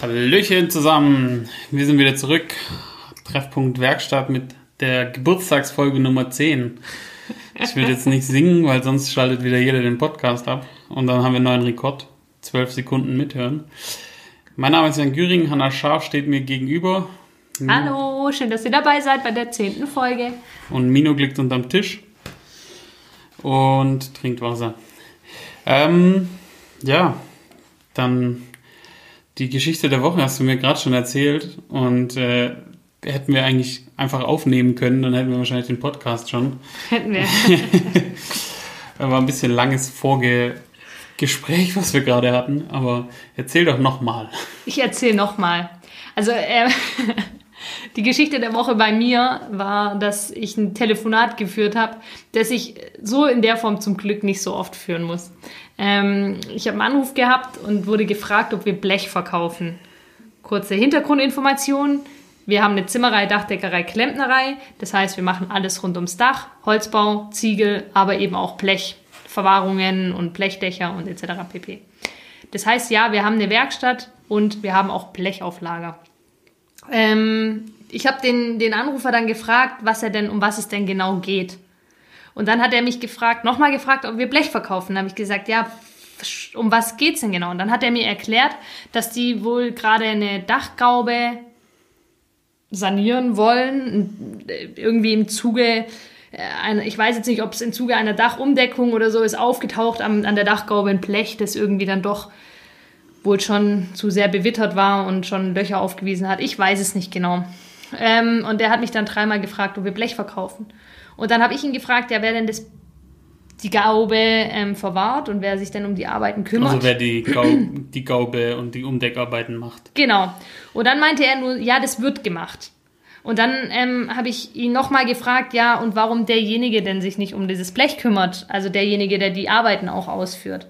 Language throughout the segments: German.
Hallöchen zusammen. Wir sind wieder zurück. Treffpunkt Werkstatt mit der Geburtstagsfolge Nummer 10. Ich will jetzt nicht singen, weil sonst schaltet wieder jeder den Podcast ab. Und dann haben wir einen neuen Rekord. 12 Sekunden mithören. Mein Name ist Jan Güring. Hanna Scharf steht mir gegenüber. Hallo, schön, dass ihr dabei seid bei der zehnten Folge. Und Mino liegt unterm Tisch und trinkt Wasser. Ähm, ja, dann die Geschichte der Woche hast du mir gerade schon erzählt und äh, hätten wir eigentlich einfach aufnehmen können, dann hätten wir wahrscheinlich den Podcast schon. Hätten wir. War ein bisschen langes Vorgespräch, was wir gerade hatten, aber erzähl doch nochmal. Ich erzähle nochmal. Also, äh, die Geschichte der Woche bei mir war, dass ich ein Telefonat geführt habe, das ich so in der Form zum Glück nicht so oft führen muss. Ähm, ich habe einen Anruf gehabt und wurde gefragt, ob wir Blech verkaufen. Kurze Hintergrundinformation. Wir haben eine Zimmerei, Dachdeckerei, Klempnerei. Das heißt, wir machen alles rund ums Dach, Holzbau, Ziegel, aber eben auch Blech, Verwahrungen und Blechdächer und etc. pp. Das heißt, ja, wir haben eine Werkstatt und wir haben auch Blechauflager. Ähm, ich habe den, den Anrufer dann gefragt, was er denn, um was es denn genau geht. Und dann hat er mich gefragt, nochmal gefragt, ob wir Blech verkaufen. Da habe ich gesagt, ja, um was geht's denn genau? Und dann hat er mir erklärt, dass die wohl gerade eine Dachgaube sanieren wollen, irgendwie im Zuge äh, ich weiß jetzt nicht, ob es im Zuge einer Dachumdeckung oder so ist aufgetaucht an, an der Dachgaube ein Blech, das irgendwie dann doch wohl schon zu sehr bewittert war und schon Löcher aufgewiesen hat. Ich weiß es nicht genau. Ähm, und der hat mich dann dreimal gefragt, ob wir Blech verkaufen. Und dann habe ich ihn gefragt, ja, wer denn das, die Gaube ähm, verwahrt und wer sich denn um die Arbeiten kümmert. Also wer die, Gaube, die Gaube und die Umdeckarbeiten macht. Genau. Und dann meinte er nur, ja, das wird gemacht. Und dann ähm, habe ich ihn nochmal gefragt, ja, und warum derjenige denn sich nicht um dieses Blech kümmert, also derjenige, der die Arbeiten auch ausführt.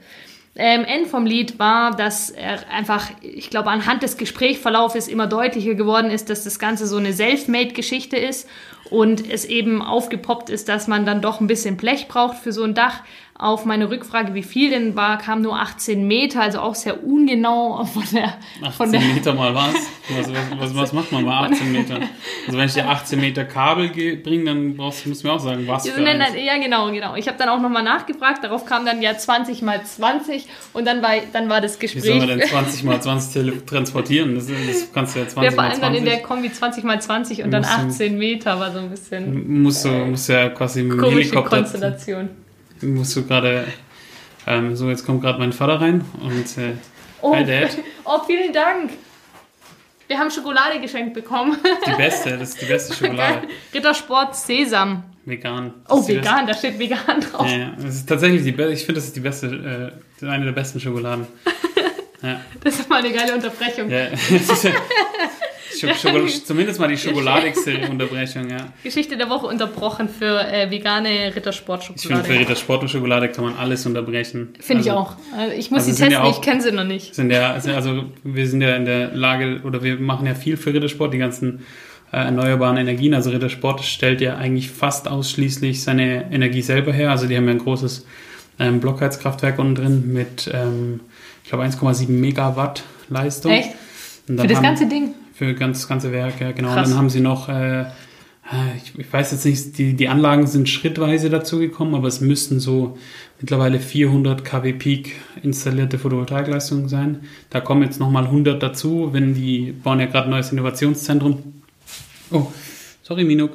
Ähm, End vom Lied war, dass er einfach, ich glaube, anhand des Gesprächsverlaufes immer deutlicher geworden ist, dass das Ganze so eine Selfmade-Geschichte ist und es eben aufgepoppt ist, dass man dann doch ein bisschen Blech braucht für so ein Dach. Auf meine Rückfrage, wie viel denn war, kam nur 18 Meter, also auch sehr ungenau von der. 18 von der Meter mal was? Was, was, was, macht man mal 18 Meter? Also wenn ich dir 18 Meter Kabel bringe, dann brauchst, musst du mir auch sagen, was für nein, ja, genau, genau. Ich habe dann auch nochmal nachgefragt, darauf kam dann ja 20 mal 20 und dann war, dann war das Wie Gespräch. soll man denn 20 mal 20 tele- transportieren? Das, das kannst du ja 20 ja, vor allem dann in 20. der Kombi 20 mal 20 und dann Musst du- 18 Meter war so ein bisschen musst du musst ja quasi mit dem Helikopter. Konstellation. Musst du gerade. Ähm, so, jetzt kommt gerade mein Vater rein und. Äh, Oh, Hi, Dad. oh, vielen Dank. Wir haben Schokolade geschenkt bekommen. die beste, das ist die beste Schokolade. Rittersport Sesam. Vegan. Oh, vegan, da steht vegan drauf. Ja, ja, das ist tatsächlich die beste. Ich finde, das ist die beste, äh, eine der besten Schokoladen. Ja. Das ist mal eine geile Unterbrechung. Ja, das ist ja, Schok Schokol zumindest mal die schokoladigste Unterbrechung, ja. Geschichte der Woche unterbrochen für äh, vegane Ich finde, für Rittersport-Schokolade. Ritter Sport und Schokolade kann man alles unterbrechen. Finde ich Also, auch. Also ich muss also sie testen, ja auch- ich kenne sie noch nicht. Sind ja, also wir sind ja in der Lage, oder wir machen ja viel für Rittersport, die ganzen äh, erneuerbaren Energien. Also Rittersport stellt ja eigentlich fast ausschließlich seine Energie selber her. Also die haben ja ein großes ähm, Blockheizkraftwerk unten drin mit, ähm, ich glaube, 1,7 Megawatt Leistung. Echt? Für das ganze Ding? Für ganz, ganze Werk, ja, genau. Krass. Und dann haben sie noch, äh, ich, ich weiß jetzt nicht, die, die Anlagen sind schrittweise dazugekommen, aber es müssten so mittlerweile 400 kW Peak installierte Photovoltaikleistungen sein. Da kommen jetzt nochmal 100 dazu, wenn die bauen ja gerade ein neues Innovationszentrum. Oh, sorry, Minuk.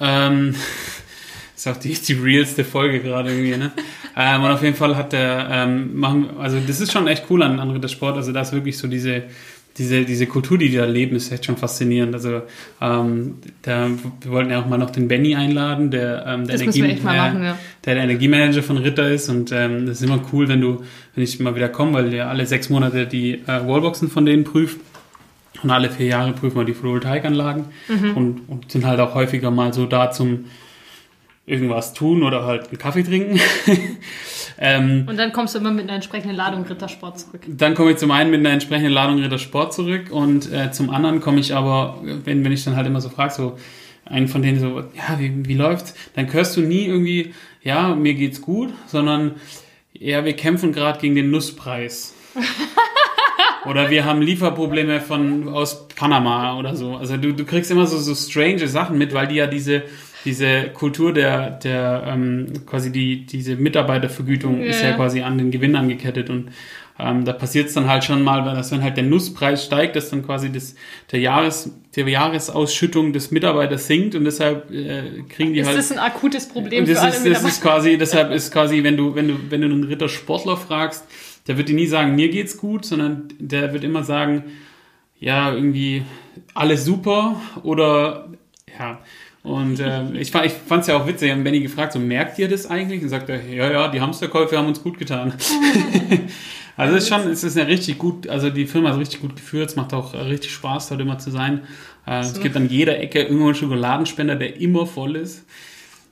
Ähm, ist auch die, die realste Folge gerade irgendwie, ne? ähm, und auf jeden Fall hat der, ähm, machen, also das ist schon echt cool an, an Rittersport. Also da ist wirklich so diese, diese, diese Kultur, die die da leben, ist echt schon faszinierend. Also ähm, da, wir wollten ja auch mal noch den Benny einladen, der, ähm, der, mal ja, machen, ja. der der Energiemanager von Ritter ist. Und ähm, das ist immer cool, wenn du, wenn ich mal wieder komme, weil ja alle sechs Monate die äh, Wallboxen von denen prüft. Und alle vier Jahre prüfen wir die Photovoltaikanlagen Mhm. und, und sind halt auch häufiger mal so da zum irgendwas tun oder halt einen Kaffee trinken. ähm, Und dann kommst du immer mit einer entsprechenden Ladung Rittersport zurück. dann komme ich zum einen mit einer entsprechenden Ladung Ritter Sport zurück und äh, zum anderen komme ich aber, wenn, wenn ich dann halt immer so frage, so einen von denen so, ja, wie, wie läuft's? Dann hörst du nie irgendwie, ja, mir geht's gut, sondern ja, wir kämpfen gerade gegen den Nusspreis. Oder wir haben Lieferprobleme von aus Panama oder so. Also du, du kriegst immer so, so strange Sachen mit, weil die ja diese diese Kultur der, der ähm, quasi die, diese Mitarbeitervergütung ja. ist ja quasi an den Gewinn angekettet und ähm, da passiert es dann halt schon mal, weil das, wenn halt der Nusspreis steigt, dass dann quasi das, der, Jahres, der Jahresausschüttung des Mitarbeiters sinkt und deshalb äh, kriegen die ist halt. Das ist ein akutes Problem das für alle ist, Das ist quasi, deshalb ist quasi, wenn du, wenn du, wenn du einen Ritter Sportler fragst, der wird dir nie sagen, mir geht's gut, sondern der wird immer sagen, ja, irgendwie alles super oder ja. Und äh, ich, ich fand es ja auch witzig, ich habe Benny gefragt, so merkt ihr das eigentlich? Und sagt er, ja, ja, die Hamsterkäufe haben uns gut getan. also es ist schon, es ist ja richtig gut, also die Firma ist richtig gut geführt, es macht auch richtig Spaß, dort immer zu sein. Äh, so. Es gibt an jeder Ecke irgendwo einen Schokoladenspender, der immer voll ist.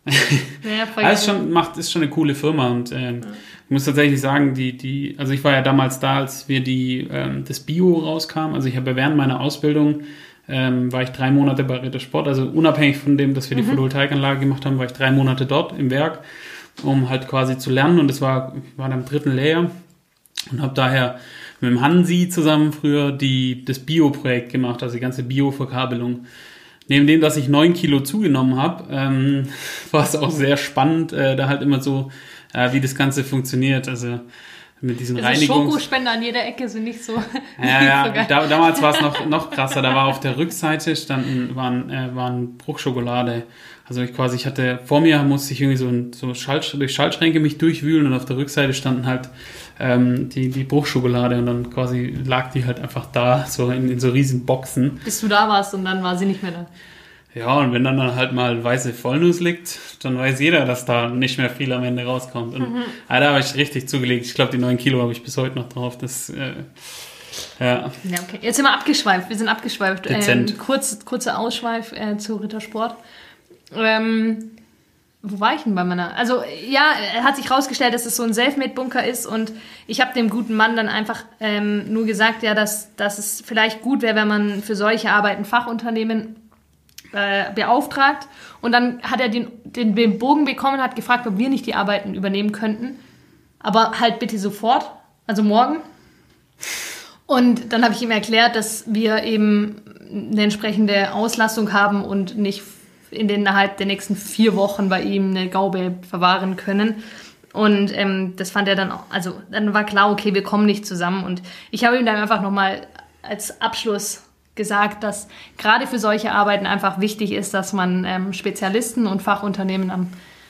Ja, also schon, macht, ist schon eine coole Firma und äh, ja. ich muss tatsächlich sagen, die, die, also ich war ja damals da, als wir die, ähm, das Bio rauskam. Also ich habe während meiner Ausbildung ähm, war ich drei Monate bei Ritter Sport. Also unabhängig von dem, dass wir die mhm. Photovoltaikanlage gemacht haben, war ich drei Monate dort im Werk, um halt quasi zu lernen. Und das war, ich war dann im dritten Layer und habe daher mit dem Hansi zusammen früher die, das Bio-Projekt gemacht, also die ganze Bio-Verkabelung. Neben dem, dass ich neun Kilo zugenommen habe, ähm, war es auch sehr spannend, äh, da halt immer so, äh, wie das Ganze funktioniert. Also mit diesen also Reinigungs... Schokospender an jeder Ecke sind nicht so. Ja, ja. Da, damals war es noch, noch krasser. Da war auf der Rückseite standen, waren, äh, waren Bruchschokolade. Also ich quasi, ich hatte, vor mir musste ich irgendwie so, so Schalt, durch Schaltschränke mich durchwühlen und auf der Rückseite standen halt ähm, die, die Bruchschokolade und dann quasi lag die halt einfach da, so in, in so riesen Boxen. Bis du da warst und dann war sie nicht mehr da. Ja, und wenn dann, dann halt mal weiße Vollnuss liegt, dann weiß jeder, dass da nicht mehr viel am Ende rauskommt. Und mhm. ah, da habe ich richtig zugelegt. Ich glaube, die 9 Kilo habe ich bis heute noch drauf. Das, äh, ja. ja okay. Jetzt sind wir abgeschweift. Wir sind abgeschweift. Ähm, kurz, kurzer Ausschweif äh, zu Rittersport. Ähm, wo war ich denn bei meiner? Also ja, hat sich rausgestellt, dass es so ein Selfmade-Bunker ist und ich habe dem guten Mann dann einfach ähm, nur gesagt, ja, dass, dass es vielleicht gut wäre, wenn man für solche Arbeiten Fachunternehmen äh, beauftragt und dann hat er den, den, Bogen bekommen, hat gefragt, ob wir nicht die Arbeiten übernehmen könnten. Aber halt bitte sofort, also morgen. Und dann habe ich ihm erklärt, dass wir eben eine entsprechende Auslastung haben und nicht in den, innerhalb der nächsten vier Wochen bei ihm eine Gaube verwahren können. Und ähm, das fand er dann, auch, also dann war klar, okay, wir kommen nicht zusammen. Und ich habe ihm dann einfach nochmal als Abschluss gesagt, dass gerade für solche Arbeiten einfach wichtig ist, dass man ähm, Spezialisten und Fachunternehmen am,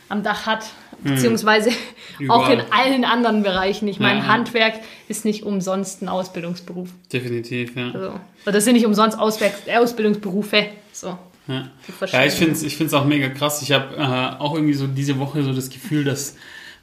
am Dach hat, mhm. beziehungsweise mhm. auch in allen anderen Bereichen. Ich meine, ja, Handwerk ist nicht umsonst ein Ausbildungsberuf. Definitiv, ja. Also, das sind nicht umsonst Ausbildungsberufe. So. Ja, ja ich finde es ich auch mega krass. Ich habe äh, auch irgendwie so diese Woche so das Gefühl, dass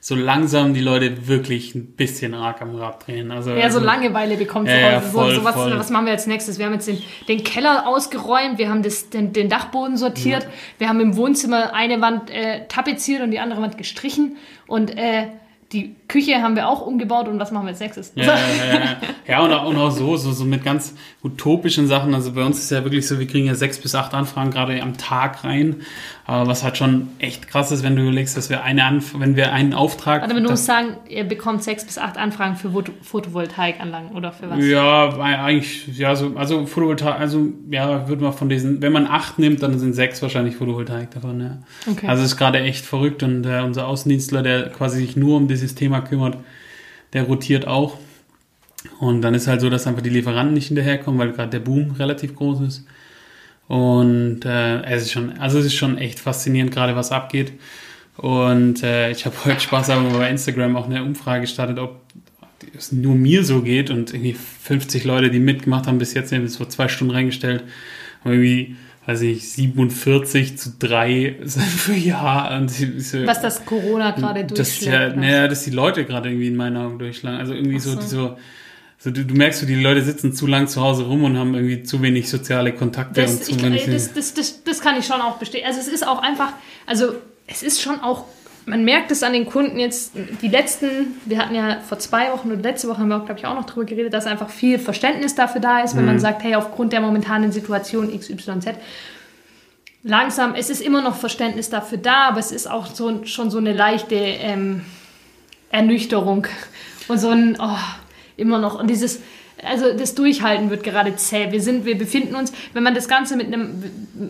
so langsam die Leute wirklich ein bisschen arg am Rad drehen. Also, ja, so Langeweile bekommt ja, ja, voll, so, so was, was, machen wir als nächstes? Wir haben jetzt den, den Keller ausgeräumt, wir haben das, den, den Dachboden sortiert, ja. wir haben im Wohnzimmer eine Wand äh, tapeziert und die andere Wand gestrichen und äh, die Küche haben wir auch umgebaut und was machen wir als nächstes? Ja, ja, ja, ja. und, auch, und auch so, so, so mit ganz utopischen Sachen. Also bei uns ist ja wirklich so, wir kriegen ja sechs bis acht Anfragen gerade am Tag rein. Aber was halt schon echt krass ist, wenn du überlegst, dass wir eine Anf wenn wir einen Auftrag. Aber du musst sagen, ihr bekommt sechs bis acht Anfragen für Photovoltaikanlagen oder für was? Ja, eigentlich, ja, so, also Photovoltaik, also ja, würde man von diesen, wenn man acht nimmt, dann sind sechs wahrscheinlich Photovoltaik davon, ja. Okay. Also ist gerade echt verrückt und äh, unser Außendienstler, der quasi sich nur um dieses Thema kümmert, der rotiert auch. Und dann ist halt so, dass einfach die Lieferanten nicht hinterherkommen, weil gerade der Boom relativ groß ist. Und äh, es ist schon, also es ist schon echt faszinierend, gerade was abgeht. Und äh, ich habe heute Spaß aber bei Instagram auch eine Umfrage gestartet, ob es nur mir so geht und irgendwie 50 Leute, die mitgemacht haben, bis jetzt haben vor zwei Stunden reingestellt. Und irgendwie, weiß ich, 47 zu 3 für ja. Und so, Was das Corona gerade durchschlägt. Ja, naja, dass die Leute gerade irgendwie in meinen Augen durchschlagen. Also irgendwie so, so, so so, du, du merkst, die Leute sitzen zu lang zu Hause rum und haben irgendwie zu wenig soziale Kontakte. Das, und zu ich, wenig das, das, das, das kann ich schon auch bestätigen. Also es ist auch einfach, also es ist schon auch, man merkt es an den Kunden jetzt, die letzten, wir hatten ja vor zwei Wochen oder letzte Woche haben wir auch, glaube ich, auch noch darüber geredet, dass einfach viel Verständnis dafür da ist, wenn mhm. man sagt, hey, aufgrund der momentanen Situation XYZ, langsam, es ist immer noch Verständnis dafür da, aber es ist auch so, schon so eine leichte ähm, Ernüchterung und so ein, oh, immer noch. Und dieses, also das Durchhalten wird gerade zäh. Wir sind, wir befinden uns, wenn man das Ganze mit einem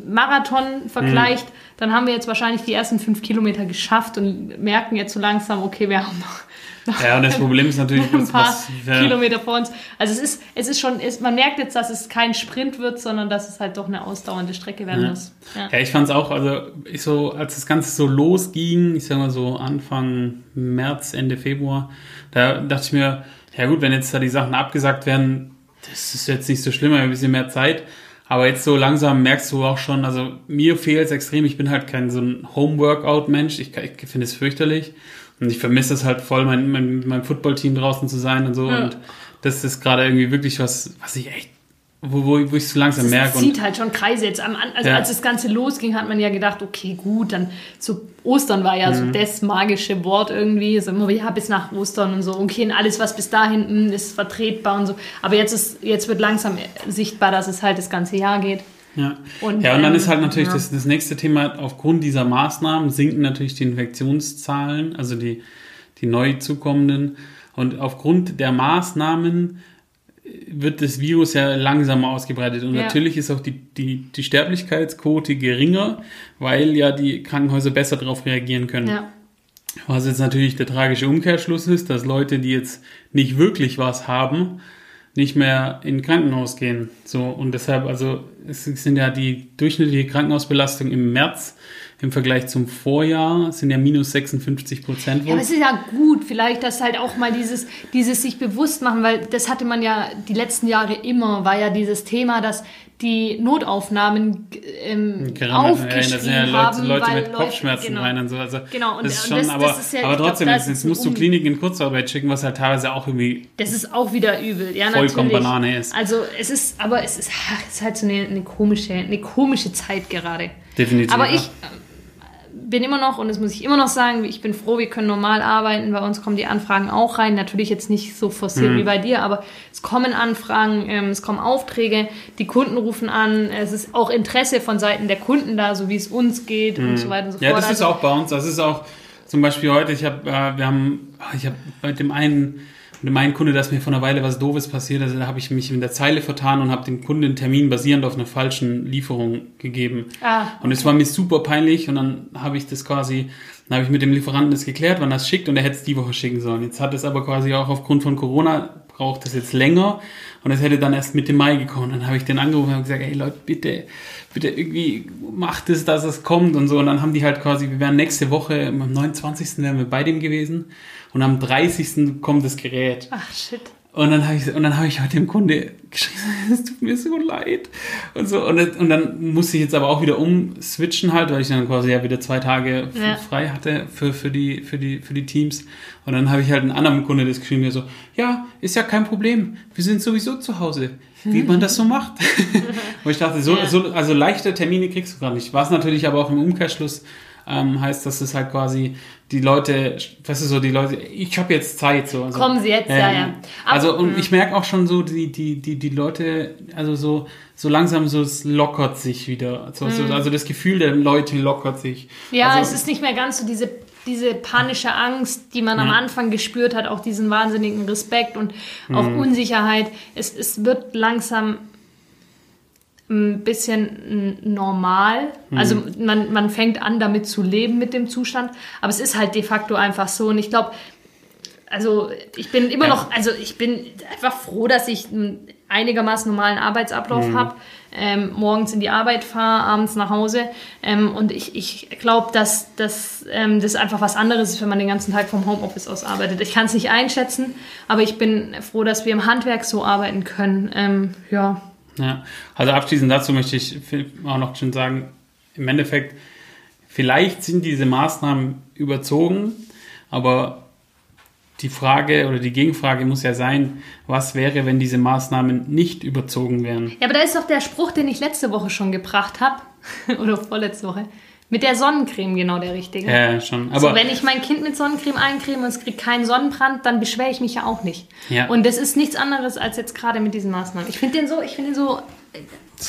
Marathon vergleicht, mhm. dann haben wir jetzt wahrscheinlich die ersten fünf Kilometer geschafft und merken jetzt so langsam, okay, wir haben noch ja, und das Problem ist natürlich, ein paar was, ja. Kilometer vor uns. Also es ist, es ist schon, es, man merkt jetzt, dass es kein Sprint wird, sondern dass es halt doch eine ausdauernde Strecke werden ja. muss. Ja, ja ich fand es auch, also ich so, als das Ganze so losging, ich sag mal so Anfang März, Ende Februar, da dachte ich mir, ja gut, wenn jetzt da die Sachen abgesagt werden, das ist jetzt nicht so schlimm, ein bisschen mehr Zeit. Aber jetzt so langsam merkst du auch schon, also mir fehlt es extrem. Ich bin halt kein so ein Home-Workout-Mensch. Ich, ich finde es fürchterlich. Und ich vermisse es halt voll, mein, mein, mein Football-Team draußen zu sein und so. Ja. Und das ist gerade irgendwie wirklich was, was ich echt, wo, wo, wo ich so langsam merke. Das zieht halt schon Kreise jetzt. Am, also ja. als das Ganze losging, hat man ja gedacht, okay, gut, dann so Ostern war ja mhm. so das magische Wort irgendwie. So immer, ja, bis nach Ostern und so. Okay, und alles, was bis dahin hm, ist vertretbar und so. Aber jetzt ist, jetzt wird langsam sichtbar, dass es halt das ganze Jahr geht. Ja. Und, ja, und dann ähm, ist halt natürlich ja. das, das nächste Thema, aufgrund dieser Maßnahmen sinken natürlich die Infektionszahlen, also die, die neu zukommenden. Und aufgrund der Maßnahmen wird das Virus ja langsamer ausgebreitet. Und ja. natürlich ist auch die, die, die Sterblichkeitsquote geringer, weil ja die Krankenhäuser besser darauf reagieren können. Ja. Was jetzt natürlich der tragische Umkehrschluss ist, dass Leute, die jetzt nicht wirklich was haben, nicht mehr in Krankenhaus gehen. So, und deshalb, also es sind ja die durchschnittliche Krankenhausbelastung im März im Vergleich zum Vorjahr sind ja minus 56 Prozent. Ja, aber es ist ja gut, vielleicht, dass halt auch mal dieses, dieses sich bewusst machen, weil das hatte man ja die letzten Jahre immer, war ja dieses Thema, dass die Notaufnahmen ähm, aufgeschrieben ja, ja Leute, Leute mit Kopfschmerzen genau, rein und so. Also genau, und das ist schon, das, aber, das ist ja, aber trotzdem, glaub, jetzt musst du Kliniken in Kurzarbeit schicken, was halt teilweise auch irgendwie. Das ist auch wieder übel, ja, vollkommen natürlich. Banane ist. Also es ist, aber es ist, es ist halt so eine, eine, komische, eine komische Zeit gerade. Definitiv. Aber ich, bin immer noch, und das muss ich immer noch sagen, ich bin froh, wir können normal arbeiten. Bei uns kommen die Anfragen auch rein. Natürlich jetzt nicht so forciert mhm. wie bei dir, aber es kommen Anfragen, ähm, es kommen Aufträge, die Kunden rufen an. Es ist auch Interesse von Seiten der Kunden da, so wie es uns geht mhm. und so weiter und so ja, fort. Ja, das ist also auch bei uns. Das ist auch zum Beispiel heute, ich habe, äh, wir haben, ich habe bei dem einen mein Kunde, dass mir vor einer Weile was Doofes passiert, also da habe ich mich in der Zeile vertan und habe dem Kunden einen Termin basierend auf einer falschen Lieferung gegeben. Ah, okay. Und es war mir super peinlich und dann habe ich das quasi, dann habe ich mit dem Lieferanten das geklärt, wann das schickt und er hätte es die Woche schicken sollen. Jetzt hat es aber quasi auch aufgrund von Corona braucht das jetzt länger und es hätte dann erst Mitte Mai gekommen. Dann habe ich den angerufen und gesagt, ey Leute, bitte, bitte irgendwie macht es, dass es kommt und so. Und dann haben die halt quasi, wir wären nächste Woche, am 29. wären wir bei dem gewesen und am 30. kommt das Gerät. Ach, shit. Und dann habe ich, und dann habe ich heute dem Kunde geschrieben, es tut mir so leid. Und so, und, und dann musste ich jetzt aber auch wieder umswitchen halt, weil ich dann quasi ja wieder zwei Tage ja. frei hatte für, für die, für die, für die Teams. Und dann habe ich halt einen anderen Kunde das geschrieben, der so, ja, ist ja kein Problem. Wir sind sowieso zu Hause. Wie man das so macht. und ich dachte, so, ja. so, also leichte Termine kriegst du gar nicht. Was natürlich aber auch im Umkehrschluss ähm, heißt, dass es halt quasi die Leute, weißt du so, die Leute, ich habe jetzt Zeit so. Also, Kommen Sie jetzt, ähm, ja, ja. Aber, also und ich merke auch schon so, die, die, die, die Leute, also so, so langsam so, es lockert sich wieder. So, mhm. also das Gefühl der Leute lockert sich. Ja, also, es ist nicht mehr ganz so diese diese panische Angst, die man am Anfang gespürt hat, auch diesen wahnsinnigen Respekt und auch mhm. Unsicherheit. Es, es wird langsam ein bisschen normal. Mhm. Also man, man fängt an, damit zu leben mit dem Zustand. Aber es ist halt de facto einfach so. Und ich glaube, also ich bin immer ja. noch, also ich bin einfach froh, dass ich einen einigermaßen normalen Arbeitsablauf mhm. habe. Ähm, morgens in die Arbeit fahre, abends nach Hause. Ähm, und ich, ich glaube, dass, dass ähm, das einfach was anderes ist, wenn man den ganzen Tag vom Homeoffice aus arbeitet. Ich kann es nicht einschätzen, aber ich bin froh, dass wir im Handwerk so arbeiten können. Ähm, ja, ja, also abschließend dazu möchte ich auch noch schon sagen, im Endeffekt, vielleicht sind diese Maßnahmen überzogen, aber die Frage oder die Gegenfrage muss ja sein, was wäre, wenn diese Maßnahmen nicht überzogen wären? Ja, aber da ist doch der Spruch, den ich letzte Woche schon gebracht habe, oder vorletzte Woche. Mit der Sonnencreme genau der richtige. Ja, schon. Aber so, wenn ich mein Kind mit Sonnencreme eincreme und es kriegt keinen Sonnenbrand, dann beschwere ich mich ja auch nicht. Ja. Und das ist nichts anderes als jetzt gerade mit diesen Maßnahmen. Ich finde den so, ich finde den so.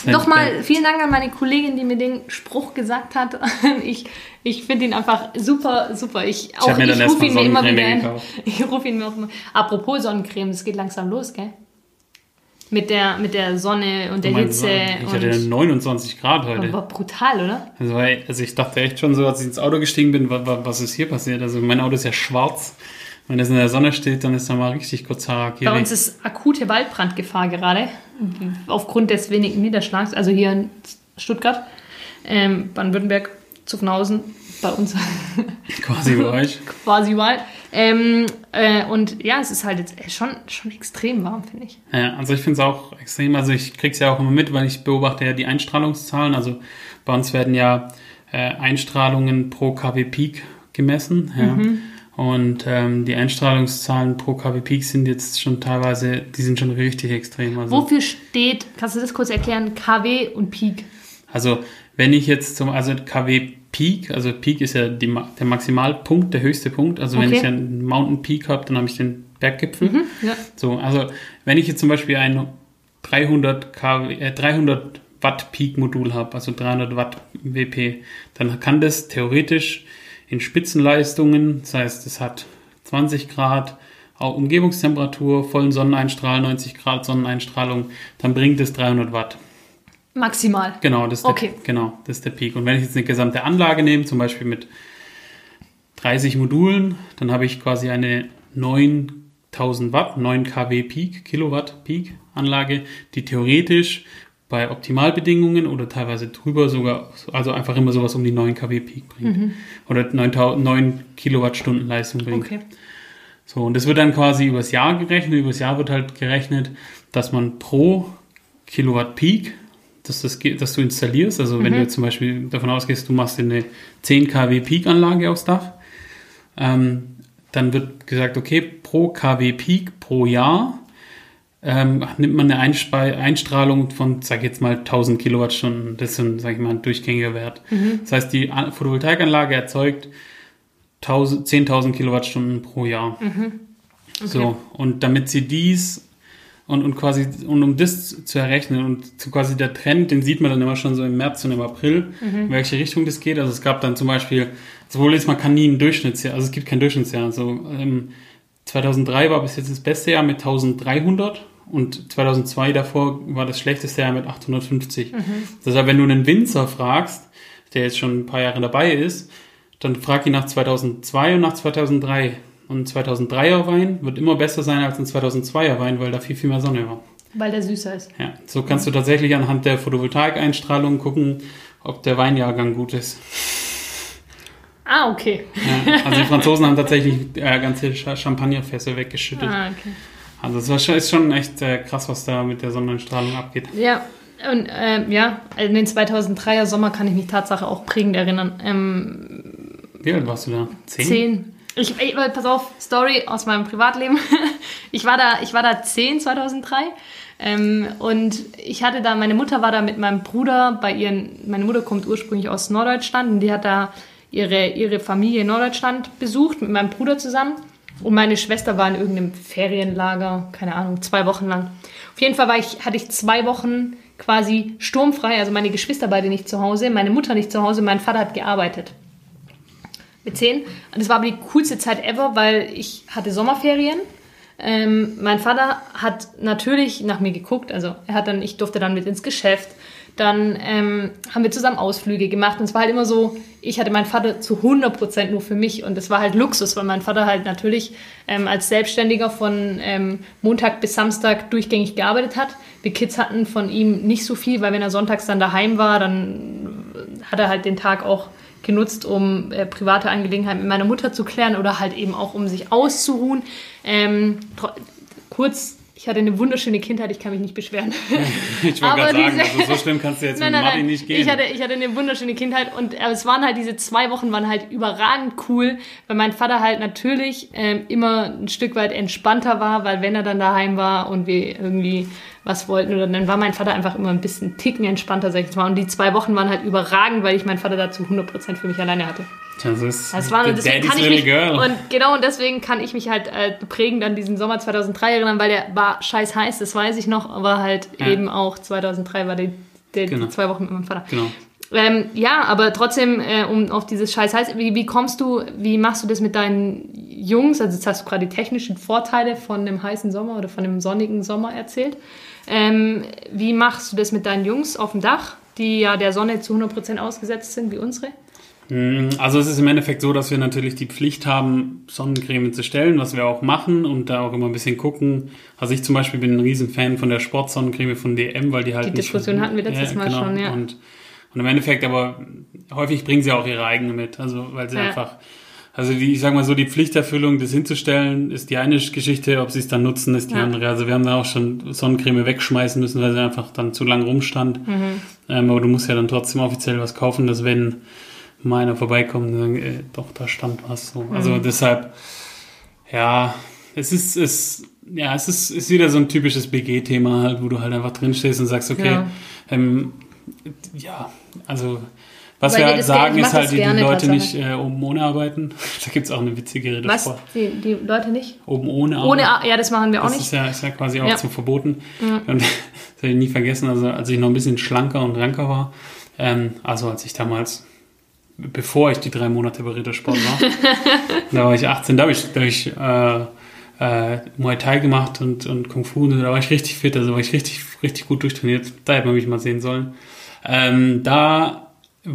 Nochmal vielen Dank an meine Kollegin, die mir den Spruch gesagt hat. Ich, ich finde ihn einfach super, super. Ich, ich, ich rufe ihn mir immer wieder. Ich rufe ihn mir auch immer. Apropos Sonnencreme, es geht langsam los, gell? Mit der, mit der Sonne und der Hitze. Ich und hatte 29 Grad heute. war brutal, oder? Also, also ich dachte echt schon so, als ich ins Auto gestiegen bin, wa- wa- was ist hier passiert? Also mein Auto ist ja schwarz. Wenn es in der Sonne steht, dann ist da mal richtig kurz Harakiri. Bei uns ist akute Waldbrandgefahr gerade, aufgrund des wenigen Niederschlags, also hier in Stuttgart, ähm, Baden-Württemberg, Zuffenhausen, bei uns quasi bei euch. quasi Wald. Ähm, äh, und ja, es ist halt jetzt schon, schon extrem warm, finde ich. Ja, also ich finde es auch extrem, also ich krieg's ja auch immer mit, weil ich beobachte ja die Einstrahlungszahlen. Also bei uns werden ja äh, Einstrahlungen pro kW Peak gemessen. Ja. Mhm. Und ähm, die Einstrahlungszahlen pro kW Peak sind jetzt schon teilweise, die sind schon richtig extrem. Also, Wofür steht, kannst du das kurz erklären, KW und Peak? also wenn ich jetzt zum, also kW Peak, also Peak ist ja die, der Maximalpunkt, der höchste Punkt. Also wenn Okay. ich einen Mountain Peak habe, dann habe ich den Berggipfel. Ja. So, also wenn ich jetzt zum Beispiel ein 300, kW, äh, 300 Watt Peak-Modul habe, also 300 Watt WP, dann kann das theoretisch in Spitzenleistungen, das heißt, es hat 20 Grad auch Umgebungstemperatur, vollen Sonneneinstrahl, 90 Grad Sonneneinstrahlung, dann bringt es 300 Watt. Maximal. Genau, das ist, Okay. der, genau, das ist der Peak. Und wenn ich jetzt eine gesamte Anlage nehme, zum Beispiel mit 30 Modulen, dann habe ich quasi eine 9000 Watt, 9 kW Peak, Kilowatt Peak Anlage, die theoretisch bei Optimalbedingungen oder teilweise drüber sogar, also einfach immer sowas um die 9 kW Peak bringt. Oder 9000 9 Kilowattstunden Leistung bringt. Okay. So, und das wird dann quasi übers Jahr gerechnet. Übers Jahr wird halt gerechnet, dass man pro Kilowatt Peak, dass, das, dass du installierst, also wenn du jetzt zum Beispiel davon ausgehst, du machst eine 10 kW Peak-Anlage aufs Dach, ähm, dann wird gesagt, okay, pro kW Peak pro Jahr ähm, nimmt man eine Einspe Einstrahlung von, sag ich jetzt mal, 1000 Kilowattstunden. Das ist ein, sag ich mal, ein durchgängiger Wert. Das heißt, die An- Photovoltaikanlage erzeugt 1000 10.000 Kilowattstunden pro Jahr. So, und damit sie dies und, und quasi, und um das zu errechnen und zu quasi der Trend, den sieht man dann immer schon so im März und im April, in welche Richtung das geht. Also es gab dann zum Beispiel, sowohl jetzt man kann nie ein Durchschnittsjahr, also es gibt kein Durchschnittsjahr. Also ähm, 2003 war bis jetzt das beste Jahr mit 1300 und 2002 davor war das schlechteste Jahr mit 850. Deshalb, wenn du einen Winzer fragst, der jetzt schon ein paar Jahre dabei ist, dann frag ihn nach 2002 und nach 2003. Und ein 2003er Wein wird immer besser sein als ein 2002er Wein, weil da viel, viel mehr Sonne war. Weil der süßer ist. Ja, so kannst du tatsächlich anhand der Photovoltaikeinstrahlung gucken, ob der Weinjahrgang gut ist. Ah, okay. Ja, also die Franzosen haben tatsächlich äh, ganze Champagnerfässer weggeschüttet. Ah, okay. Also es ist schon echt äh, krass, was da mit der Sonnenstrahlung abgeht. Ja, und ähm, ja, an den 2003er Sommer kann ich mich Tatsache auch prägend erinnern. Ähm, Wie alt warst du da? Zehn? zehn. Ich, ich, pass auf, Story aus meinem Privatleben. Ich war da, ich war da zehn 2003. Ähm, und ich hatte da, meine Mutter war da mit meinem Bruder bei ihren, meine Mutter kommt ursprünglich aus Norddeutschland und die hat da ihre, ihre Familie in Norddeutschland besucht mit meinem Bruder zusammen. Und meine Schwester war in irgendeinem Ferienlager, keine Ahnung, zwei Wochen lang. Auf jeden Fall war ich, hatte ich zwei Wochen quasi sturmfrei, also meine Geschwister beide nicht zu Hause, meine Mutter nicht zu Hause, mein Vater hat gearbeitet mit 10. Und das war aber die coolste Zeit ever, weil ich hatte Sommerferien. Ähm, mein Vater hat natürlich nach mir geguckt, also er hat dann, ich durfte dann mit ins Geschäft. Dann ähm, haben wir zusammen Ausflüge gemacht und es war halt immer so, ich hatte meinen Vater zu 100% nur für mich und das war halt Luxus, weil mein Vater halt natürlich ähm, als Selbstständiger von ähm, Montag bis Samstag durchgängig gearbeitet hat. Wir Kids hatten von ihm nicht so viel, weil wenn er sonntags dann daheim war, dann hat er halt den Tag auch genutzt, um äh, private Angelegenheiten mit meiner Mutter zu klären oder halt eben auch, um sich auszuruhen. Ähm, kurz, ich hatte eine wunderschöne Kindheit, ich kann mich nicht beschweren. Ich wollte gerade sagen, diese- also so schlimm kannst du jetzt Nein, mit Martin nicht gehen. Ich hatte, ich hatte eine wunderschöne Kindheit und äh, es waren halt diese zwei Wochen waren halt überragend cool, weil mein Vater halt natürlich ähm, immer ein Stück weit entspannter war, weil wenn er dann daheim war und wir irgendwie was wollten oder dann war mein Vater einfach immer ein bisschen Ticken entspannter, sag ich mal. Und die zwei Wochen waren halt überragend, weil ich meinen Vater dazu 100% für mich alleine hatte. Das ist Das war, deswegen kann ich mich, girl. und genau und deswegen kann ich mich halt äh, prägend an diesen Sommer 2003 erinnern, weil der war scheiß heiß, das weiß ich noch, aber halt Ja. eben auch 2003 war die, die, Genau. die zwei Wochen mit meinem Vater. genau. Ähm, ja, aber trotzdem, äh, um auf dieses scheiß heiß, wie, wie kommst du, wie machst du das mit deinen Jungs? Also jetzt hast du gerade die technischen Vorteile von dem heißen Sommer oder von dem sonnigen Sommer erzählt. Ähm, wie machst du das mit deinen Jungs auf dem Dach, die ja der Sonne zu 100% ausgesetzt sind, wie unsere? Hm, Also es ist im Endeffekt so, dass wir natürlich die Pflicht haben, Sonnencreme zu stellen, was wir auch machen und da auch immer ein bisschen gucken. Also ich zum Beispiel bin ein Riesenfan von der Sportsonnencreme von DM, weil die halt Die Diskussion hatten wir letztes Mal schon, ja. Und, und im Endeffekt aber häufig bringen sie auch ihre eigene mit, also weil sie Ja. einfach also die, ich sag mal so, die Pflichterfüllung, das hinzustellen, ist die eine Geschichte, ob sie es dann nutzen, ist die Ja. andere. Also wir haben da auch schon Sonnencreme wegschmeißen müssen, weil sie einfach dann zu lang rumstand. Mhm. Ähm, aber du musst ja dann trotzdem offiziell was kaufen, dass wenn mal einer vorbeikommt und sagen, äh, doch, da stand was. So. Also Mhm. deshalb, ja, es ist, es, ja, es ist, ist wieder so ein typisches BG-Thema halt, wo du halt einfach drinstehst und sagst, okay, Ja. ähm, ja, also was Weil wir halt das sagen, ist halt, das die, die Leute nicht äh, oben ohne arbeiten. Da gibt's auch eine witzige Rede Was? vor. Die, die Leute nicht? Oben ohne arbeiten. Ohne, ja, das machen wir auch Das nicht. ist ja, ist ja quasi auch Ja. zum Verboten. Und das werde ich nie vergessen, also als ich noch ein bisschen schlanker und ranker war, ähm, also als ich damals, bevor ich die drei Monate bei Rittersport war, da war ich 18, da habe ich, da hab ich äh, äh, Muay Thai gemacht und, und Kung Fu, und da war ich richtig fit, also war ich richtig, richtig gut durchtrainiert. Da hätte man mich mal sehen sollen. Ähm, da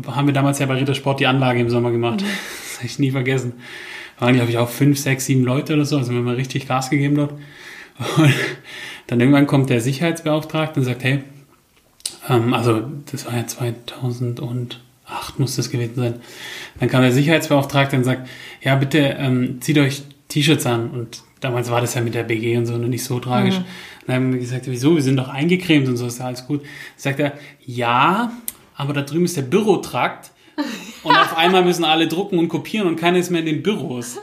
haben wir damals ja bei Rittersport die Anlage im Sommer gemacht. Das habe ich nie vergessen. Da waren, glaube ich, auch fünf, sechs, sieben Leute oder so. Also wir haben mal richtig Gas gegeben dort. Und dann irgendwann kommt der Sicherheitsbeauftragte und sagt, hey, ähm, also das war ja 2008 muss das gewesen sein. Dann kam der Sicherheitsbeauftragte und sagt, ja bitte ähm, zieht euch T-Shirts an. Und damals war das ja mit der BG und so noch nicht so tragisch. Und dann haben wir gesagt, wieso, wir sind doch eingecremt und so, ist ja alles gut. Sagt er, ja, aber da drüben ist der Bürotrakt und auf einmal müssen alle drucken und kopieren und keiner ist mehr in den Büros.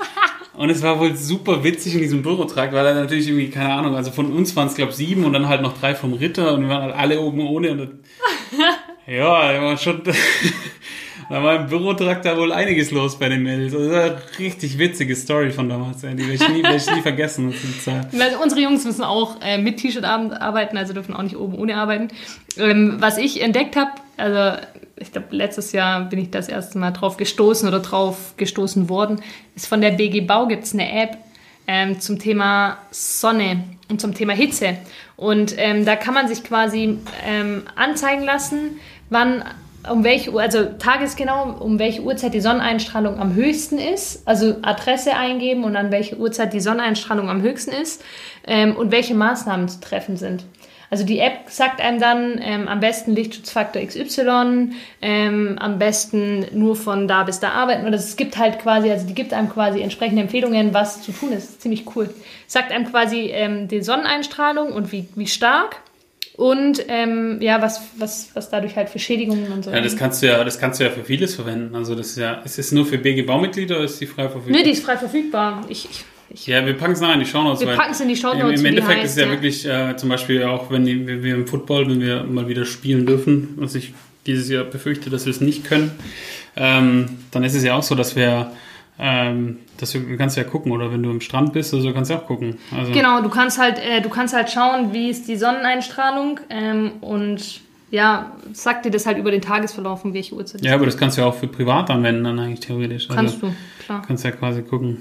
Und es war wohl super witzig in diesem Bürotrakt, weil er natürlich irgendwie, keine Ahnung, also von uns waren es, glaube ich, sieben und dann halt noch drei vom Ritter und wir waren halt alle oben ohne. Und ja, da war schon. Da war im Bürotrakt da wohl einiges los bei den Mädels. Also, das war eine richtig witzige Story von damals. Die werde ich nie, werd ich nie vergessen. Ist, Weil unsere Jungs müssen auch äh, mit T-Shirt arbeiten, also dürfen auch nicht oben ohne arbeiten. Ähm, was ich entdeckt habe, also ich glaube, letztes Jahr bin ich das erste Mal drauf gestoßen oder drauf gestoßen worden, ist von der BG Bau gibt es eine App ähm, zum Thema Sonne und zum Thema Hitze. Und ähm, da kann man sich quasi ähm, anzeigen lassen, wann um welche Uhr, also tagesgenau, um welche Uhrzeit die Sonneneinstrahlung am höchsten ist, also Adresse eingeben und an welche Uhrzeit die Sonneneinstrahlung am höchsten ist ähm, und welche Maßnahmen zu treffen sind. Also die App sagt einem dann ähm, am besten Lichtschutzfaktor XY, ähm, am besten nur von da bis da arbeiten. Und es gibt halt quasi, also die gibt einem quasi entsprechende Empfehlungen, was zu tun ist. Ist ziemlich cool. Sagt einem quasi ähm, die Sonneneinstrahlung und wie, wie stark und ähm, ja, was, was, was dadurch halt für Schädigungen und so. ja, das kannst du ja, das kannst du ja für vieles verwenden. Also das ist ja, ist es nur für BG Baumitglieder oder ist die frei verfügbar? Nö, die ist frei verfügbar. Ich, ich, ich, Ja, wir packen es nachher in die Shownotes. Wir weil packen's in die Shownotes, Im, im Endeffekt heißt, ist ja, ja. wirklich äh, zum Beispiel auch, wenn die, wir, wir im Football, wenn wir mal wieder spielen dürfen, was ich dieses Jahr befürchte, dass wir es nicht können, ähm, dann ist es ja auch so, dass wir, ähm, dass du kannst ja gucken, oder wenn du am Strand bist, oder so kannst du auch gucken. Also, Genau, du kannst halt, äh, du kannst halt schauen, wie ist die Sonneneinstrahlung ähm, und ja, sagt dir das halt über den Tagesverlauf, um welche Uhrzeit. Ja, aber das kannst du ja auch für privat anwenden, dann eigentlich theoretisch. Kannst also, du, klar. Kannst ja quasi gucken.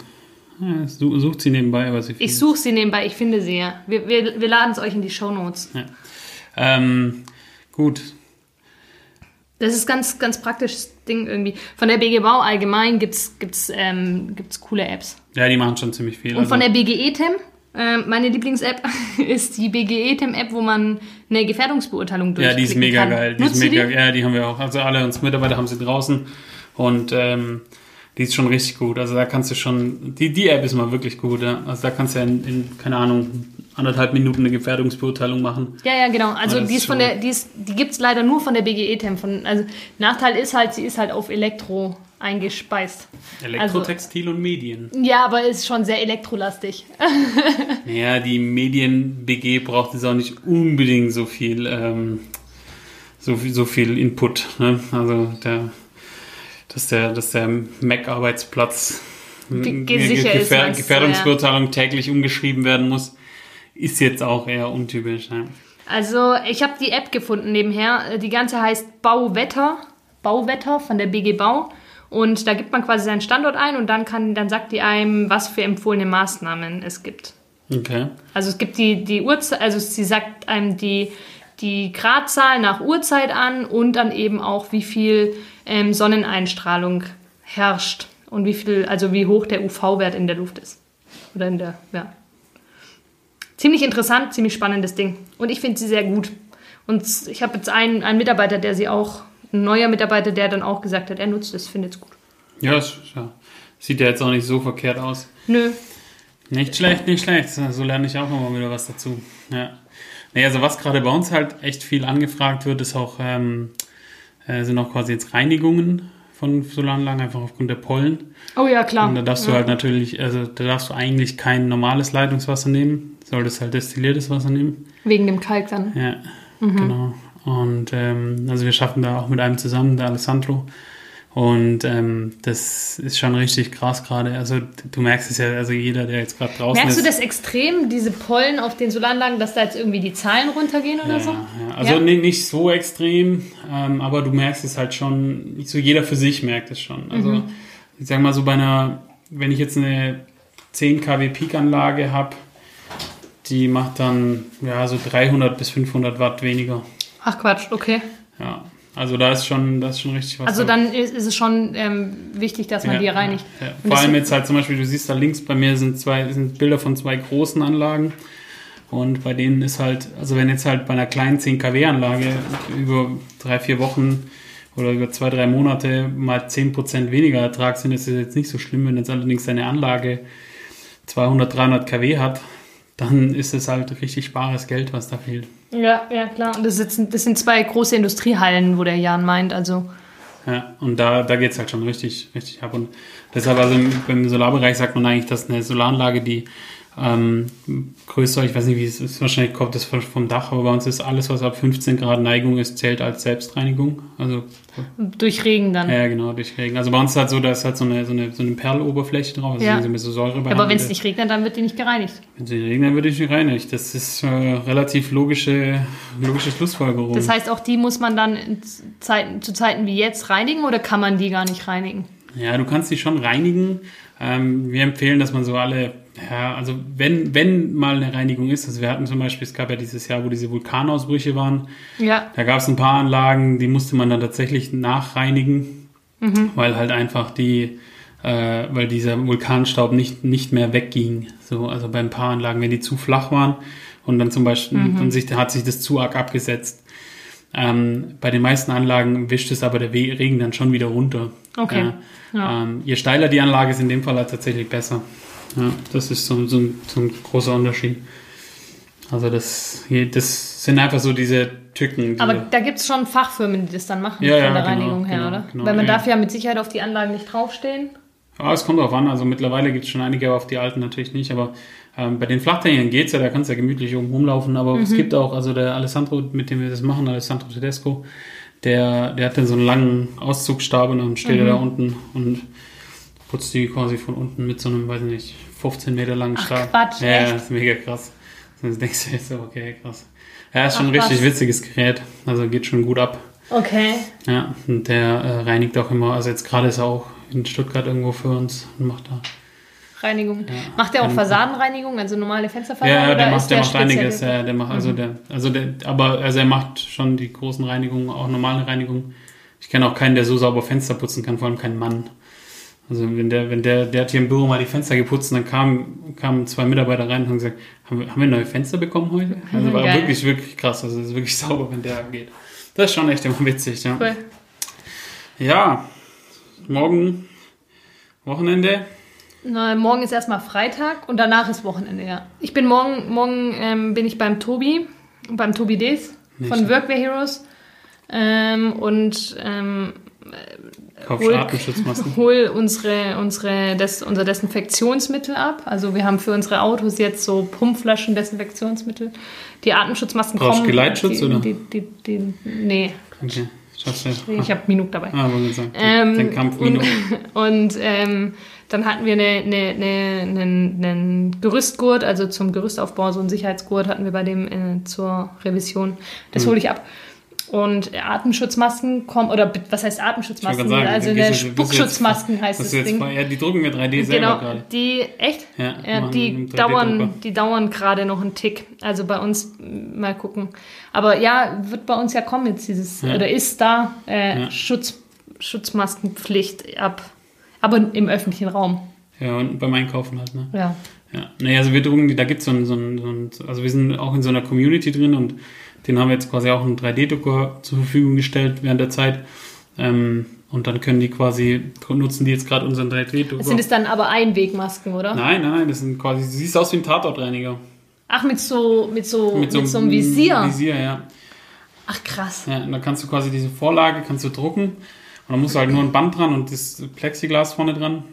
Ja, su- sucht sie nebenbei, was sie Ich suche sie nebenbei, ich finde sie ja. Wir, wir, wir laden es euch in die Shownotes. Ja. Ähm, gut. Das ist ganz, ganz praktisches Ding irgendwie. Von der BG Bau allgemein gibt's gibt's, ähm, gibt's coole Apps. Ja, die machen schon ziemlich viel. Und von also- der BGE-TEM, ähm, meine Lieblings-App ist die BGE-TEM-App, wo man eine Gefährdungsbeurteilung Ja, durchklicken die ist mega kann. geil. Die ist Nutzt mega, die? ja, die haben wir auch. Also alle uns Mitarbeiter haben sie draußen und ähm, die ist schon richtig gut. Also da kannst du schon, die, die App ist mal wirklich gut. Ja. Also da kannst du ja in, in, keine Ahnung, anderthalb Minuten eine Gefährdungsbeurteilung machen. Ja, ja, genau. Also Ja, die ist von der, die ist, die gibt's leider nur von der BGE-TEM. Also Nachteil ist halt, sie ist halt auf Elektro eingespeist. Elektrotextil und Medien. Ja, aber ist schon sehr elektrolastig. Ja, die Medien-BG braucht jetzt auch nicht unbedingt so viel, ähm, so viel, so viel Input. Ne? Also der, dass der, dass der Mac-Arbeitsplatz Ge- ge- sicher ist, meinst du, Gefährdungsbeurteilung täglich umgeschrieben werden muss, ist jetzt auch eher untypisch. Ne? Also ich habe die App gefunden nebenher. Die ganze heißt Bauwetter. Bauwetter von der BG Bau. Und da gibt man quasi seinen Standort ein und dann kann, dann sagt die einem, was für empfohlene Maßnahmen es gibt. Okay. Also es gibt die, die Uhrzeit, also sie sagt einem die, die Gradzahl nach Uhrzeit an und dann eben auch, wie viel ähm, Sonneneinstrahlung herrscht und wie viel, also wie hoch der UV-Wert in der Luft ist. Oder in der, ja. Ziemlich interessant, ziemlich spannendes Ding. Und ich finde sie sehr gut. Und ich habe jetzt einen, einen Mitarbeiter, der sie auch, ein neuer Mitarbeiter, der dann auch gesagt hat, er nutzt es, findet es gut. Ja, ja, sieht ja jetzt auch nicht so verkehrt aus. Nö. Nicht schlecht, nicht schlecht. So lerne ich auch immer wieder was dazu. Ja. Nee, also was gerade bei uns halt echt viel angefragt wird, ist auch, ähm, äh, sind auch quasi jetzt Reinigungen von Solaranlagen, einfach aufgrund der Pollen. Oh ja, klar. Und da darfst du ja. halt natürlich, also da darfst du eigentlich kein normales Leitungswasser nehmen, solltest halt destilliertes Wasser nehmen. Wegen dem Kalk dann. Ja, genau. Und ähm, also wir schaffen da auch mit einem zusammen, der Alessandro. Und ähm, das ist schon richtig krass gerade. Also du merkst es ja, also jeder, der jetzt gerade draußen Merkst ist. du das extrem, diese Pollen auf den Solaranlagen, dass da jetzt irgendwie die Zahlen runtergehen oder ja, so? ja. Also Ja? nee, nicht so extrem, ähm, aber du merkst es halt schon, so jeder für sich merkt es schon. Also Mhm. ich sag mal so bei einer, wenn ich jetzt eine 10 kW Peak-Anlage habe, die macht dann ja so 300 bis 500 Watt weniger. Ach Quatsch, okay. Ja, also da ist schon, da ist schon richtig was. Also da- dann ist, ist es schon ähm, wichtig, dass man Ja, die reinigt. Ja, ja. Vor allem das- jetzt halt zum Beispiel, du siehst da links bei mir sind zwei sind Bilder von zwei großen Anlagen. Und bei denen ist halt, also wenn jetzt halt bei einer kleinen 10 kW Anlage über drei, vier Wochen oder über zwei, drei Monate mal 10% weniger Ertrag sind, ist es jetzt nicht so schlimm. Wenn jetzt allerdings deine Anlage 200, 300 kW hat, dann ist es halt richtig bares Geld, was da fehlt. Ja, ja, klar. Und das, sitzen, das sind zwei große Industriehallen, wo der Jan meint. Also, Ja, und da, da geht es halt schon richtig, richtig ab. Und deshalb, also im, im Solarbereich sagt man eigentlich, dass eine Solaranlage, die ähm, größer, ich weiß nicht, wie es ist, wahrscheinlich kommt das vom- Dach, aber bei uns ist alles, was ab 15 Grad Neigung ist, zählt als Selbstreinigung. Also, durch Regen dann. ja, genau, durch Regen. Also bei uns ist halt so, da ist halt so eine, so eine, so eine Perloberfläche drauf, also Ja. so mit so Säure Aber wenn es nicht regnet, dann wird die nicht gereinigt. Wenn sie regnet, würde ich nicht reinigt. Das ist äh, relativ logische, logische Schlussfolgerung. Das heißt, auch die muss man dann Zeiten, zu Zeiten wie jetzt reinigen oder kann man die gar nicht reinigen? Ja, du kannst die schon reinigen. Ähm, wir empfehlen, dass man so alle, ja, also wenn, wenn mal eine Reinigung ist, also wir hatten zum Beispiel, es gab ja dieses Jahr, wo diese Vulkanausbrüche waren, Ja, da gab es ein paar Anlagen, die musste man dann tatsächlich nachreinigen, weil halt einfach die, äh, weil dieser Vulkanstaub nicht, nicht mehr wegging. So, also bei ein paar Anlagen, wenn die zu flach waren und dann zum Beispiel, dann sich, hat sich das zu arg abgesetzt. Ähm, bei den meisten Anlagen wischt es aber der Regen dann schon wieder runter. Okay. Ja. Ähm, je steiler die Anlage ist, in dem Fall halt tatsächlich besser. Ja, das ist so, so, ein, so ein großer Unterschied. Also das, das sind einfach so diese Tücken. Die aber da gibt es schon Fachfirmen, die das dann machen Ja, von der genau, Reinigung her, genau, oder? genau, Weil man darf ja mit Sicherheit auf die Anlagen nicht draufstehen. Ja, es kommt drauf an. Also mittlerweile gibt es schon einige, aber auf die alten natürlich nicht. Aber ähm, bei den Flachdächern geht's ja, da kannst du ja gemütlich oben rumlaufen. Aber Mhm. es gibt auch, also der Alessandro, mit dem wir das machen, Alessandro Tedesco, der, der hat dann so einen langen Auszugsstab und dann steht Mhm. er da unten und putzt die quasi von unten mit so einem, weiß ich nicht, 15 Meter langen Ach, Stab. Quatsch, ja, echt? das ist mega krass. Dann denkst du jetzt so, okay, krass. Ja, ist schon Ach, ein richtig was. witziges Gerät. Also geht schon gut ab. Okay. Ja, und der äh, reinigt auch immer, also jetzt gerade ist er auch in Stuttgart irgendwo für uns und macht da. Reinigung. Macht der auch Fassadenreinigung, also normale Fensterfassaden? Ja, ja, der macht, ist der macht einiges. Ja, der macht, also der, also der, aber also er macht schon die großen Reinigungen, auch normale Reinigungen. Ich kenne auch keinen, der so sauber Fenster putzen kann, vor allem keinen Mann. Also wenn der, wenn der, der hat hier im Büro mal die Fenster geputzt und dann kamen, kamen zwei Mitarbeiter rein und haben gesagt, haben wir, haben wir neue Fenster bekommen heute? Also war Geil. wirklich, wirklich krass. Also es ist wirklich sauber, wenn der geht. Das ist schon echt immer witzig, ja. Cool. Ja, morgen Wochenende. Na, morgen ist erstmal Freitag und danach ist Wochenende, ja. Ich bin morgen, morgen ähm, bin ich beim Tobi, beim Tobi Days von Nicht. Workwear Heroes. Ähm, und ähm, hol, hol unsere, unsere Des, unser Desinfektionsmittel ab. Also wir haben für unsere Autos jetzt so Pumpflaschen Desinfektionsmittel. Die Atemschutzmasken Brauchst du kommen. Geleitschutz, die, oder? Die, die, die, nee, Okay, ich habe Minuk dabei. Ah, sagen. Ähm, Den Kampf und, und ähm, dann hatten wir eine, eine, eine, einen, einen Gerüstgurt, also zum Gerüstaufbau, so einen Sicherheitsgurt hatten wir bei dem äh, zur Revision. Das Mhm. hole ich ab. Und Atemschutzmasken kommen, oder was heißt Atemschutzmasken? Gerade sagen, also eine jetzt- Spuckschutzmasken heißt Das Ding. ja, die drucken wir 3D selber Genau, gerade. die, echt? Ja, Ja, die mit 3D-Drucker. dauern, die dauern gerade noch einen Tick. Also bei uns, mal gucken. Aber ja, wird bei uns ja kommen jetzt dieses, Ja. oder ist da äh. Schutz, Schutzmaskenpflicht ab, aber im öffentlichen Raum. Ja, und beim Einkaufen halt, ne? Ja. Ja, nee, also wir drucken die, da gibt so es so ein, so ein, also wir sind auch in so einer Community drin und den haben wir jetzt quasi auch einen 3D-Drucker zur Verfügung gestellt während der Zeit. Ähm, und dann können die quasi, nutzen die jetzt gerade unseren 3D-Drucker. Sind es dann aber Einwegmasken, oder? Nein, nein, das sind quasi, du siehst aus wie ein Tatortreiniger. Ach, mit so, mit so, mit so, einem Visier. Visier, ja. Ach, krass. ja. Und da kannst du quasi diese Vorlage, kannst du drucken und dann musst du halt nur ein Band dran und das Plexiglas vorne dran.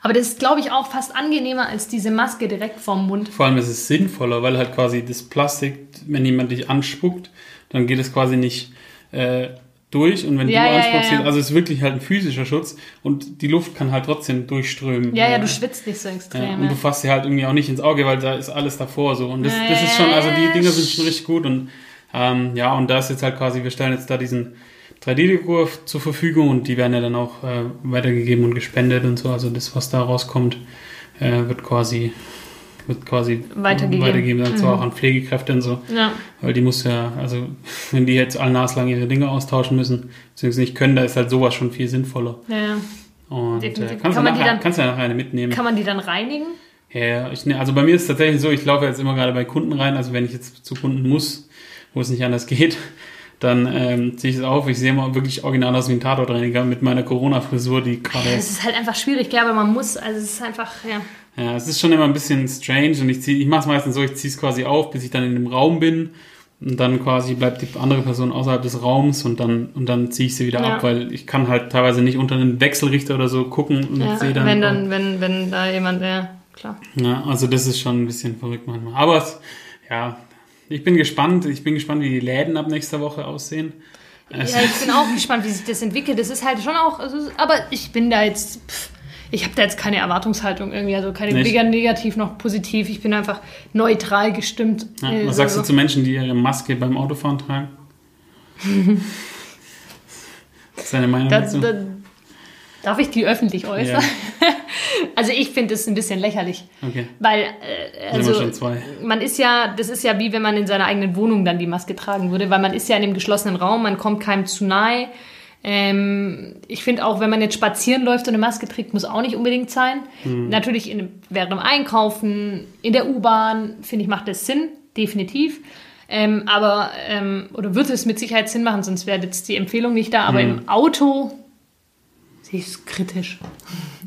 Aber das ist, glaube ich, auch fast angenehmer als diese Maske direkt vorm Mund. Vor allem ist es sinnvoller, weil halt quasi das Plastik, wenn jemand dich anspuckt, dann geht es quasi nicht äh, durch und wenn Ja, du ja, anspuckst, ja, ja. also es ist wirklich halt ein physischer Schutz und die Luft kann halt trotzdem durchströmen. Ja, ja, du schwitzt nicht so extrem. und du fasst sie halt irgendwie auch nicht ins Auge, weil da ist alles davor so. Und das, das ist schon, also die Dinger sind schon richtig gut. Und ähm, ja, und da ist jetzt halt quasi, wir stellen jetzt da diesen 3D-Drucker zur Verfügung und die werden ja dann auch äh, weitergegeben und gespendet und so. Also das, was da rauskommt, äh, wird quasi wird quasi Weitergegeben. weitergegeben also Mhm. auch an Pflegekräfte und so. ja. Weil die muss ja, also wenn die jetzt allnaslang ihre Dinge austauschen müssen, beziehungsweise nicht können, da ist halt sowas schon viel sinnvoller. ja, ja. Und äh, kannst, Kann du man die nachher, dann- kannst du ja nachher eine mitnehmen. Kann man die dann reinigen? Ja, ja, ich, ne, also bei mir ist es tatsächlich so, ich laufe jetzt immer gerade bei Kunden rein, also wenn ich jetzt zu Kunden muss, wo es nicht anders geht, dann ähm, ziehe ich es auf. Ich sehe mal wirklich original aus wie ein Tatortreiniger mit meiner Corona-Frisur, die gerade Es ist halt einfach schwierig. Ich glaube, man muss, also es ist einfach, ja. Ja, es ist schon immer ein bisschen strange und ich, zieh- ich mache es meistens so, ich ziehe es quasi auf, bis ich dann in dem Raum bin und dann quasi bleibt die andere Person außerhalb des Raums und dann, und dann ziehe ich sie wieder Ja. ab, weil ich kann halt teilweise nicht unter einen Wechselrichter oder so gucken und ja sehe dann... wenn dann, wenn, wenn da jemand, ja, klar. Ja, also das ist schon ein bisschen verrückt manchmal. Aber es, ja, ich bin gespannt. Ich bin gespannt, wie die Läden ab nächster Woche aussehen. Ja, ich bin auch gespannt, wie sich das entwickelt. Das ist halt schon auch, also, aber ich bin da jetzt, pff, ich habe da jetzt keine Erwartungshaltung irgendwie, also keine Nicht? weder negativ noch positiv. Ich bin einfach neutral gestimmt. Ja, was sagst du also- zu Menschen, die ihre Maske beim Autofahren tragen? Was ist deine Meinung Da, dazu? da, darf ich die öffentlich äußern? Ja. Also ich finde das ein bisschen lächerlich, Okay, weil äh, also wir schon zwei. man ist ja, das ist ja wie wenn man in seiner eigenen Wohnung dann die Maske tragen würde, weil man ist ja in einem geschlossenen Raum, man kommt keinem zu nahe. Ähm, ich finde auch, wenn man jetzt spazieren läuft und eine Maske trägt, muss auch nicht unbedingt sein. Hm. Natürlich in, während dem Einkaufen, in der U-Bahn, finde ich, macht das Sinn, definitiv. Ähm, aber, ähm, oder würde es mit Sicherheit Sinn machen, sonst wäre jetzt die Empfehlung nicht da. Aber Hm. im Auto sehe ich es kritisch.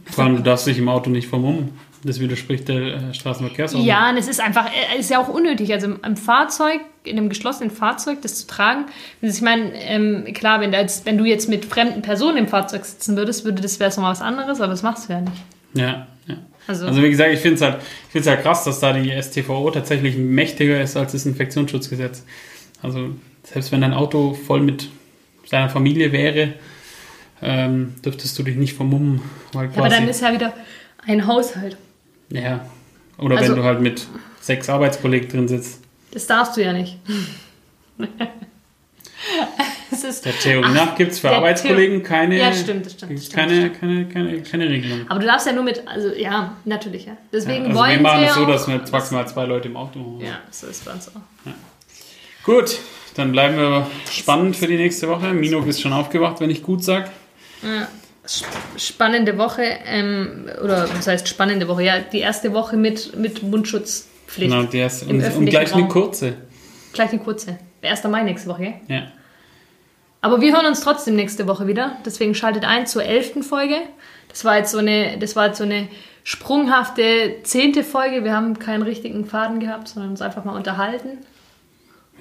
Vor allem, du darfst dich im Auto nicht vermummen. Das widerspricht der äh, Straßenverkehrsordnung. Ja, und es ist einfach, äh, ist ja auch unnötig. Also im, im Fahrzeug, in einem geschlossenen Fahrzeug, das zu tragen. Also ich meine, ähm, klar, wenn, jetzt, wenn du jetzt mit fremden Personen im Fahrzeug sitzen würdest, würde das wäre es nochmal was anderes, aber das machst du ja nicht. Ja, ja. Also, Also wie gesagt, ich finde es halt, ich find's halt krass, dass da die STVO tatsächlich mächtiger ist als das Infektionsschutzgesetz. Also selbst wenn dein Auto voll mit seiner Familie wäre, ähm, dürftest du dich nicht vermummen. Weil ja, aber quasi, dann ist ja wieder ein Haushalt. ja. Oder Also- wenn du halt mit sechs Arbeitskollegen drin sitzt. Das darfst du ja nicht. Der Theorie Ach, nach gibt es für Arbeitskollegen keine, ja, stimmt, das stimmt. Stimmt, keine, keine, keine, keine Regelung. aber du darfst ja nur mit, also ja, natürlich, ja. Deswegen Ja, also wollen wir machen es so, dass wir maximal zwei Leute im Auto haben. Ja, so ist bei uns auch. Gut, dann bleiben wir spannend für die nächste Woche. Mino ist schon aufgewacht, wenn ich gut sag. Ja, spannende Woche, ähm, oder was heißt spannende Woche? Ja, die erste Woche mit, mit Mundschutzpflicht. Genau, die erste, und, und gleich eine Raum. kurze. Gleich eine kurze. 1. Mai nächste Woche. Ja. Aber wir hören uns trotzdem nächste Woche wieder. Deswegen schaltet ein zur elften Folge. Das war jetzt so eine, das war jetzt so eine sprunghafte zehnte Folge. Wir haben keinen richtigen Faden gehabt, sondern uns einfach mal unterhalten.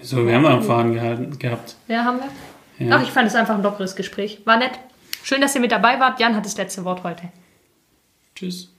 So, wir haben einen Faden gehalten, gehabt. Ja, haben wir. Ja. Ach, ich fand es einfach ein lockeres Gespräch. War nett. Schön, dass ihr mit dabei wart. Jan hat das letzte Wort heute. Tschüss.